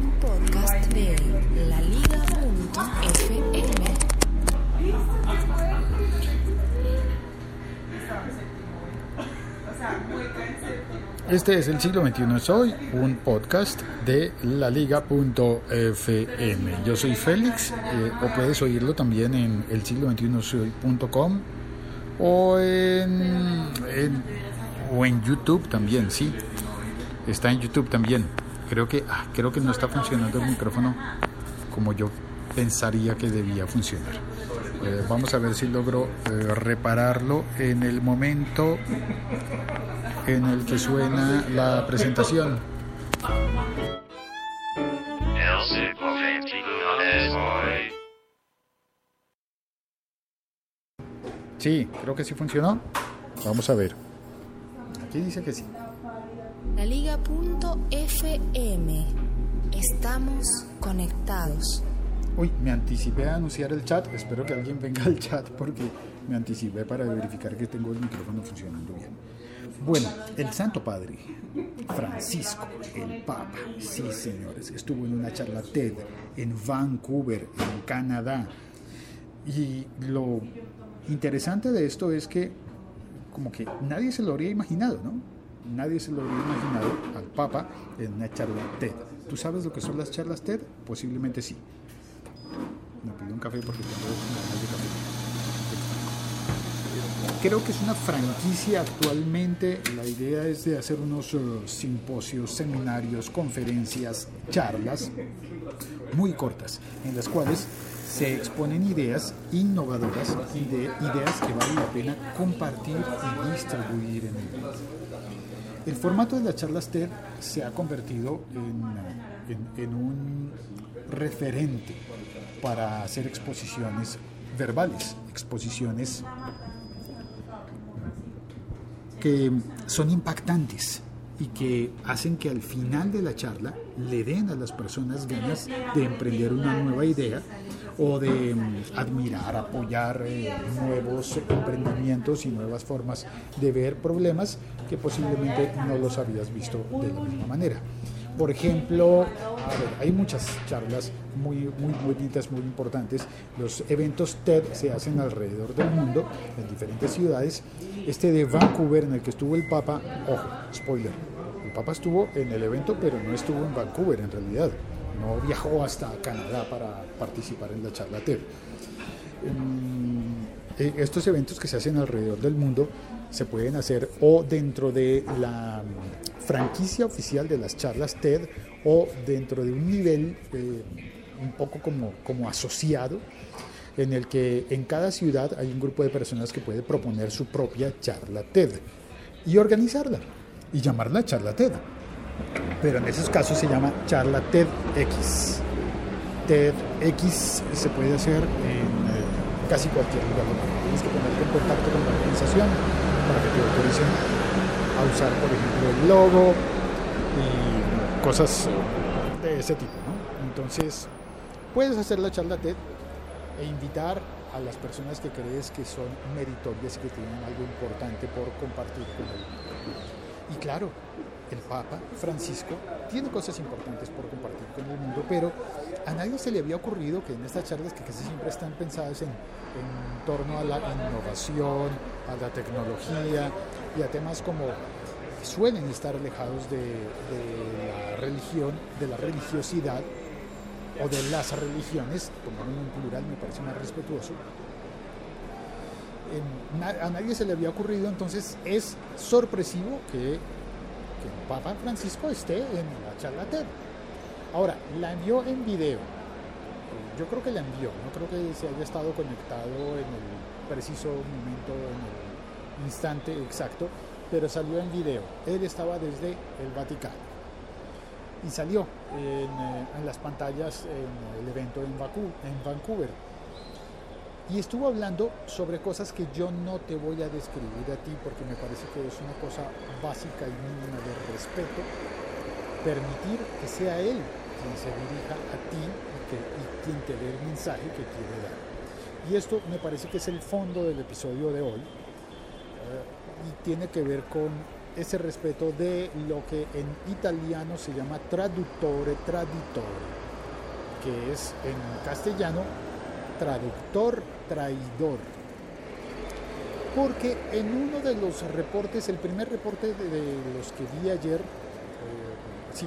Un podcast de laliga.fm. Este es el siglo XXI Soy, un podcast de laliga.fm. Yo soy Félix, eh, o puedes oírlo también en el siglo XXI Soy.com o en, en- o en YouTube también, sí. Está en YouTube también. Creo que, ah, creo que no está funcionando el micrófono como yo pensaría que debía funcionar. Eh, vamos a ver si logro eh, repararlo en el momento en el que suena la presentación. Sí, creo que sí funcionó. Vamos a ver. Aquí dice que sí. Laliga.fm. Estamos conectados. Uy, me anticipé a anunciar el chat. Espero que alguien venga al chat porque me anticipé para verificar que tengo el micrófono funcionando bien. Bueno, el Santo Padre, Francisco, el Papa, sí señores, estuvo en una charla TED en Vancouver, en Canadá. Y lo interesante de esto es que como que nadie se lo habría imaginado, ¿no? Nadie se lo habría imaginado al Papa en una charla TED. ¿Tú sabes lo que son las charlas TED? Posiblemente sí. Me pido un café porque tengo ganas de café. Creo que es una franquicia actualmente. La idea es de hacer unos eh, simposios, seminarios, conferencias, charlas muy cortas, en las cuales se exponen ideas innovadoras y de ideas que vale la pena compartir y distribuir en el mundo. El formato de las charlas TED se ha convertido en, un referente para hacer exposiciones verbales, exposiciones que son impactantes y que hacen que al final de la charla le den a las personas ganas de emprender una nueva idea o de mm, admirar, apoyar eh, nuevos emprendimientos y nuevas formas de ver problemas que posiblemente no los habías visto de la misma manera. Por ejemplo, hay muchas charlas muy, muy bonitas, muy importantes. Los eventos TED se hacen alrededor del mundo, en diferentes ciudades. Este de Vancouver, en el que estuvo el Papa, ojo, spoiler, el Papa estuvo en el evento, pero no estuvo en Vancouver en realidad. No viajó hasta Canadá para participar en la charla TED. Mm, eh, estos eventos que se hacen alrededor del mundo se pueden hacer o dentro de la mm, franquicia oficial de las charlas TED o dentro de un nivel eh, un poco como, como asociado en el que en cada ciudad hay un grupo de personas que puede proponer su propia charla TED y organizarla y llamarla charla TED. Pero en esos casos se llama charla TEDx. TEDx se puede hacer en eh, casi cualquier lugar. Tienes que ponerte en contacto con la organización para que te autoricen a usar, por ejemplo, el logo y cosas de ese tipo. Entonces, puedes hacer la charla TED e invitar a las personas que crees que son meritorias y que tienen algo importante por compartir con el. Y claro, el Papa Francisco tiene cosas importantes por compartir con el mundo, pero a nadie se le había ocurrido que en estas charlas que casi siempre están pensadas en, torno a la innovación, a la tecnología y a temas como suelen estar alejados de, la religión, de la religiosidad o de las religiones, tomarlo en plural me parece más respetuoso, a nadie se le había ocurrido, entonces es sorpresivo que, que el Papa Francisco esté en la charla TED. Ahora, la envió en video. Yo creo que la envió, no creo que se haya estado conectado en el preciso momento, en el instante exacto, pero salió en video. Él estaba desde el Vaticano y salió en, eh, las pantallas en el evento en, Vacu- en Vancouver. Y estuvo hablando sobre cosas que yo no te voy a describir a ti porque me parece que es una cosa básica y mínima de respeto. Permitir que sea él quien se dirija a ti y, quien te dé el mensaje que quiere dar. Y esto me parece que es el fondo del episodio de hoy. eh, y tiene que ver con ese respeto de lo que en italiano se llama traduttore traditore, que es en castellano traductor traidor. Porque en uno de los reportes, el primer reporte de, los que vi ayer, eh, sí,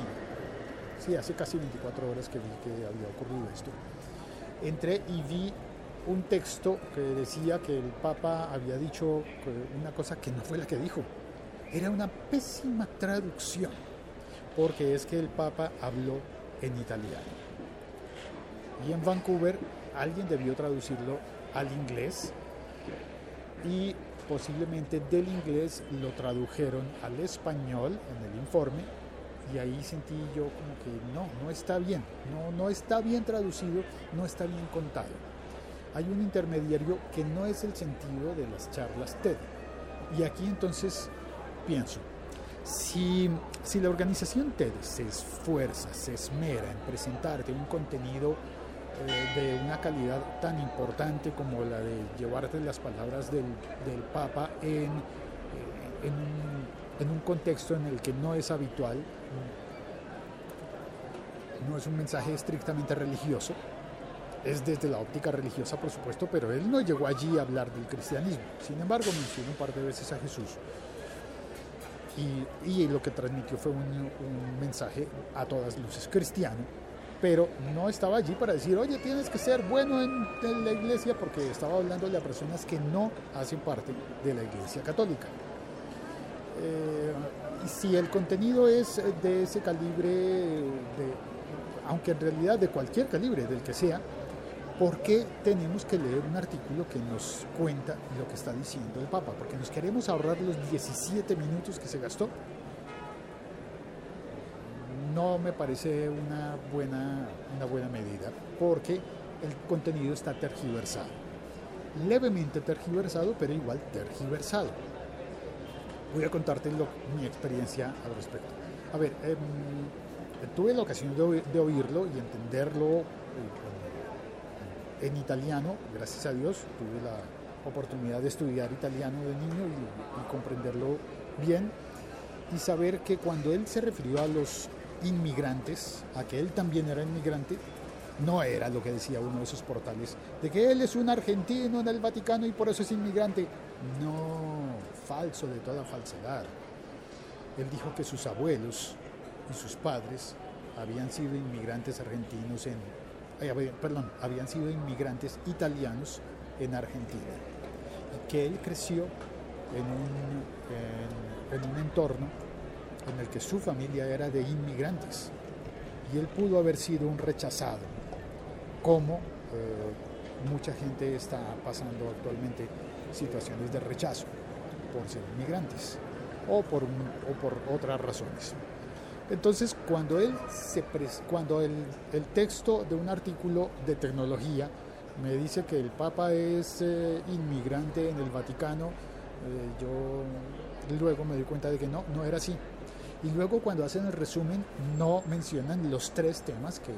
sí, hace casi 24 horas que vi que había ocurrido esto, entré y vi un texto que decía que el Papa había dicho una cosa que no fue la que dijo. Era una pésima traducción, porque es que el Papa habló en italiano. Y en Vancouver alguien debió traducirlo al inglés y posiblemente del inglés lo tradujeron al español en el informe y ahí sentí yo como que no, no está bien, no, no está bien traducido, no está bien contado. Hay un intermediario que no es el sentido de las charlas TED. Y aquí entonces pienso, si, si la organización TED se esfuerza, se esmera en presentarte un contenido de una calidad tan importante como la de llevarte las palabras del, del Papa en, eh, en un contexto en el que no es habitual, no es un mensaje estrictamente religioso, es desde la óptica religiosa, por supuesto, pero él no llegó allí a hablar del cristianismo. Sin embargo, mencionó un par de veces a Jesús. Y, y lo que transmitió fue un, un, mensaje a todas luces cristiano, pero no estaba allí para decir, oye, tienes que ser bueno en, la iglesia, porque estaba hablándole a personas que no hacen parte de la iglesia católica. Eh, si el contenido es de ese calibre, aunque en realidad de cualquier calibre, del que sea, ¿por qué tenemos que leer un artículo que nos cuenta lo que está diciendo el Papa? Porque nos queremos ahorrar los 17 minutos que se gastó. No me parece una buena, una buena medida, porque el contenido está tergiversado. Levemente tergiversado, pero igual tergiversado. Voy a contarte lo, mi experiencia al respecto. A ver, eh, tuve la ocasión de, de, oírlo y entenderlo eh, en italiano, gracias a Dios, tuve la oportunidad de estudiar italiano de niño y, y, comprenderlo bien y saber que cuando él se refirió a los inmigrantes, a que él también era inmigrante, no era lo que decía uno de esos portales, de que él es un argentino en el Vaticano y por eso es inmigrante. No, falso de toda falsedad. Él dijo que sus abuelos y sus padres habían sido inmigrantes argentinos en, eh, perdón, habían sido inmigrantes italianos en Argentina y que él creció en un, en, en un entorno en el que su familia era de inmigrantes y él pudo haber sido un rechazado, como eh, mucha gente está pasando actualmente situaciones de rechazo por ser inmigrantes o por, o por otras razones. Entonces, cuando, él se cuando el, el, texto de un artículo de tecnología me dice que el Papa es eh, inmigrante en el Vaticano, eh, yo luego me doy cuenta de que no, no era así. Y luego cuando hacen el resumen no mencionan los tres temas que,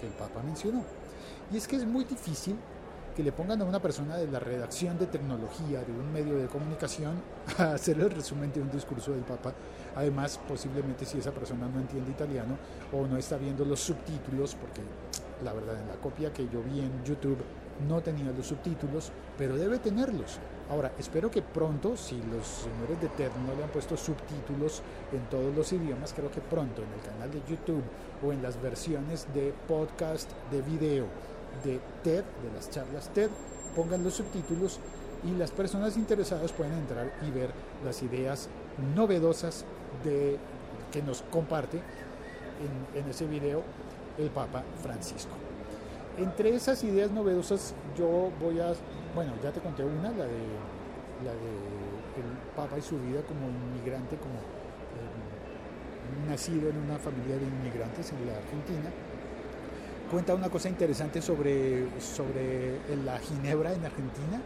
que el Papa mencionó. Y es que es muy difícil que le pongan a una persona de la redacción de tecnología de un medio de comunicación a hacer el resumen de un discurso del Papa. Además, posiblemente si esa persona no entiende italiano o no está viendo los subtítulos, porque la verdad en la copia que yo vi en YouTube no tenía los subtítulos, pero debe tenerlos. Ahora, espero que pronto, si los señores de TED no le han puesto subtítulos en todos los idiomas, creo que pronto en el canal de YouTube o en las versiones de podcast de video de TED, de las charlas TED, pongan los subtítulos y las personas interesadas pueden entrar y ver las ideas novedosas que nos comparte en, en ese video el Papa Francisco. Entre esas ideas novedosas yo voy a, bueno, ya te conté una, la de, el Papa y su vida como inmigrante, como eh, nacido en una familia de inmigrantes en la Argentina. Cuenta una cosa interesante sobre, sobre la ginebra en Argentina.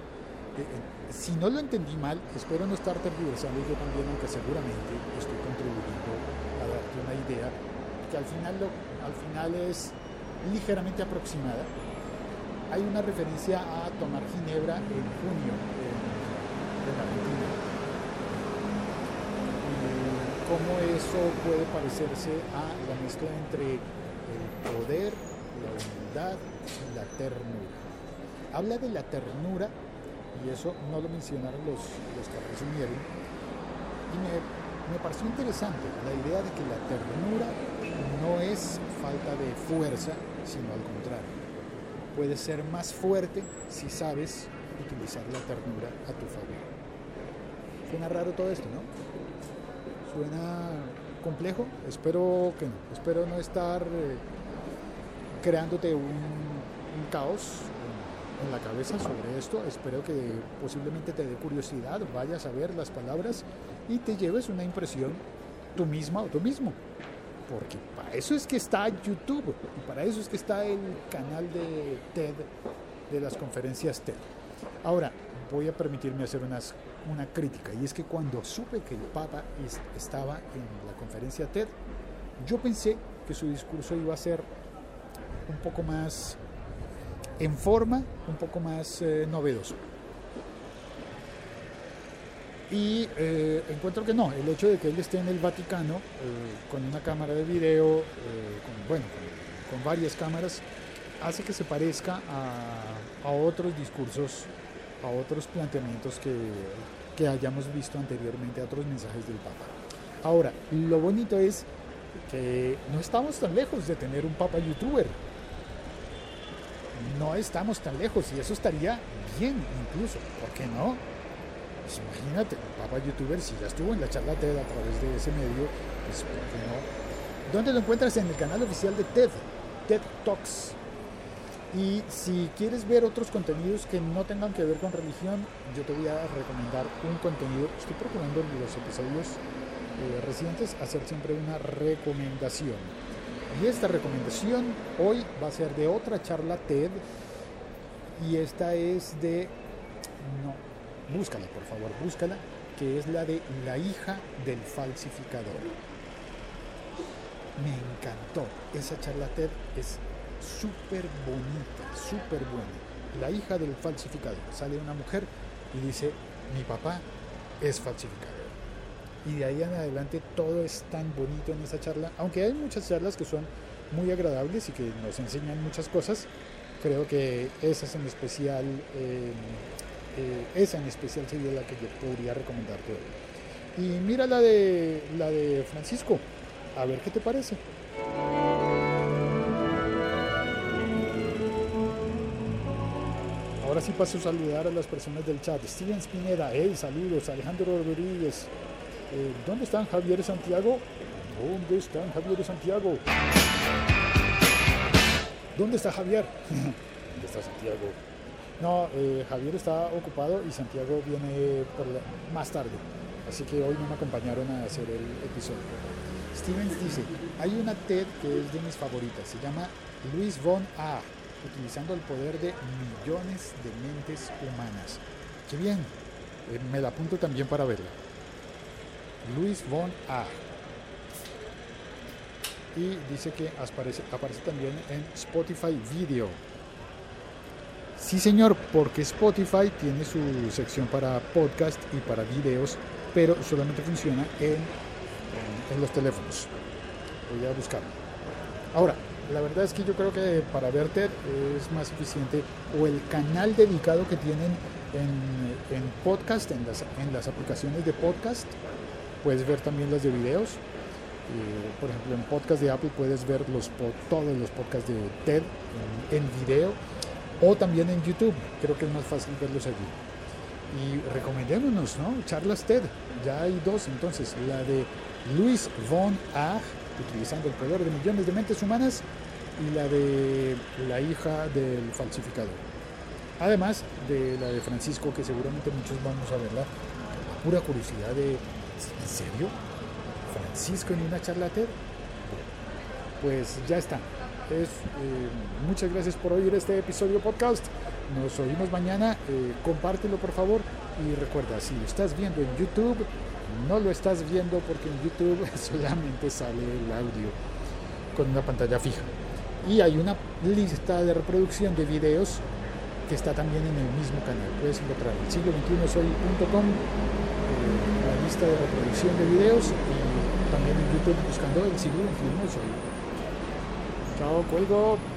Eh, eh, si no lo entendí mal, espero no estar tergiversando yo también, aunque seguramente estoy contribuyendo a darte una idea que al final, lo, al final es ligeramente aproximada. Hay una referencia a tomar ginebra en junio en, en Argentina. Cómo eso puede parecerse a la mezcla entre el poder, la humildad y la ternura. Habla de la ternura, y eso no lo mencionaron los, los que resumieron, y me, me pareció interesante la idea de que la ternura no es falta de fuerza, sino al contrario. Puedes ser más fuerte si sabes utilizar la ternura a tu favor. Suena raro todo esto, ¿no? Suena complejo. Espero que no. Espero no estar eh, creándote un, caos en, en la cabeza sobre esto. Espero que posiblemente te dé curiosidad, vayas a ver las palabras y te lleves una impresión tú misma o tú mismo. Porque para eso es que está YouTube y para eso es que está el canal de TED, de las conferencias TED. Ahora, voy a permitirme hacer unas, una crítica, y es que cuando supe que el Papa es- estaba en la conferencia TED, yo pensé que su discurso iba a ser un poco más en forma, un poco más eh, novedoso. Y eh, encuentro que no, el hecho de que él esté en el Vaticano eh, con una cámara de video, eh, bueno, con, con varias cámaras, hace que se parezca a, a otros discursos, a otros planteamientos que, que hayamos visto anteriormente, a otros mensajes del Papa. Ahora, lo bonito es que no estamos tan lejos de tener un Papa youtuber. No estamos tan lejos y eso estaría bien incluso, ¿por qué no? Pues imagínate, un Papa youtuber, si ya estuvo en la charla TED a través de ese medio, pues ¿por qué no? ¿Dónde lo encuentras? En el canal oficial de TED, TED Talks. Y si quieres ver otros contenidos que no tengan que ver con religión, yo te voy a recomendar un contenido. Estoy procurando en los episodios eh, recientes hacer siempre una recomendación. Y esta recomendación hoy va a ser de otra charla TED. Y esta es de... No, búscala por favor, búscala. Que es la de la hija del falsificador. Me encantó. Esa charla TED es súper bonita, súper buena. La hija del falsificador. Sale una mujer y dice, mi papá es falsificador. Y de ahí en adelante todo es tan bonito en esa charla. Aunque hay muchas charlas que son muy agradables y que nos enseñan muchas cosas, creo que esa es en especial, eh, eh, esa en especial sería la que yo podría recomendarte hoy. Y mira la de, la de Francisco, a ver qué te parece. Ahora sí paso a saludar a las personas del chat. Steven Spineda, hey, saludos. Alejandro Rodríguez. Eh, ¿Dónde están Javier Santiago? ¿Dónde están Javier Santiago? ¿Dónde está Javier? ¿Dónde está Santiago? No, eh, Javier está ocupado y Santiago viene más tarde. Así que hoy no me acompañaron a hacer el episodio. Stevens dice, hay una TED que es de mis favoritas, se llama Luis von A, utilizando el poder de millones de mentes humanas. Qué bien, eh, me la apunto también para verla. Luis von A. Y dice que aparece también en Spotify Video. Sí, señor, porque Spotify tiene su sección para podcast y para videos, pero solamente funciona en, los teléfonos. Voy a buscarlo. Ahora, la verdad es que yo creo que para ver TED es más eficiente o el canal dedicado que tienen en, podcast, en las, en las aplicaciones de podcast, puedes ver también las de videos. Eh, por ejemplo, en podcast de Apple puedes ver los, todos los podcasts de TED en video o también en YouTube. Creo que es más fácil verlos allí. Y recomendémonos, ¿no? Charlas TED. Ya hay dos, entonces, la de Luis von Ag, utilizando el poder de millones de mentes humanas, y la de la hija del falsificador. Además de la de Francisco, que seguramente muchos vamos a verla, la pura curiosidad de, ¿en serio? ¿Francisco en una charla TED? Pues ya está. Es, eh, muchas gracias por oír este episodio podcast. Nos oímos mañana. eh, compártelo por favor. Y recuerda, si lo estás viendo en YouTube, no lo estás viendo porque en YouTube solamente sale el audio con una pantalla fija. Y hay una lista de reproducción de videos que está también en el mismo canal. Puedes encontrar el siglo 21 soy.com, eh, la lista de reproducción de videos y también en YouTube buscando el siglo XXI. Soy. Chao, cuelgo. El siglo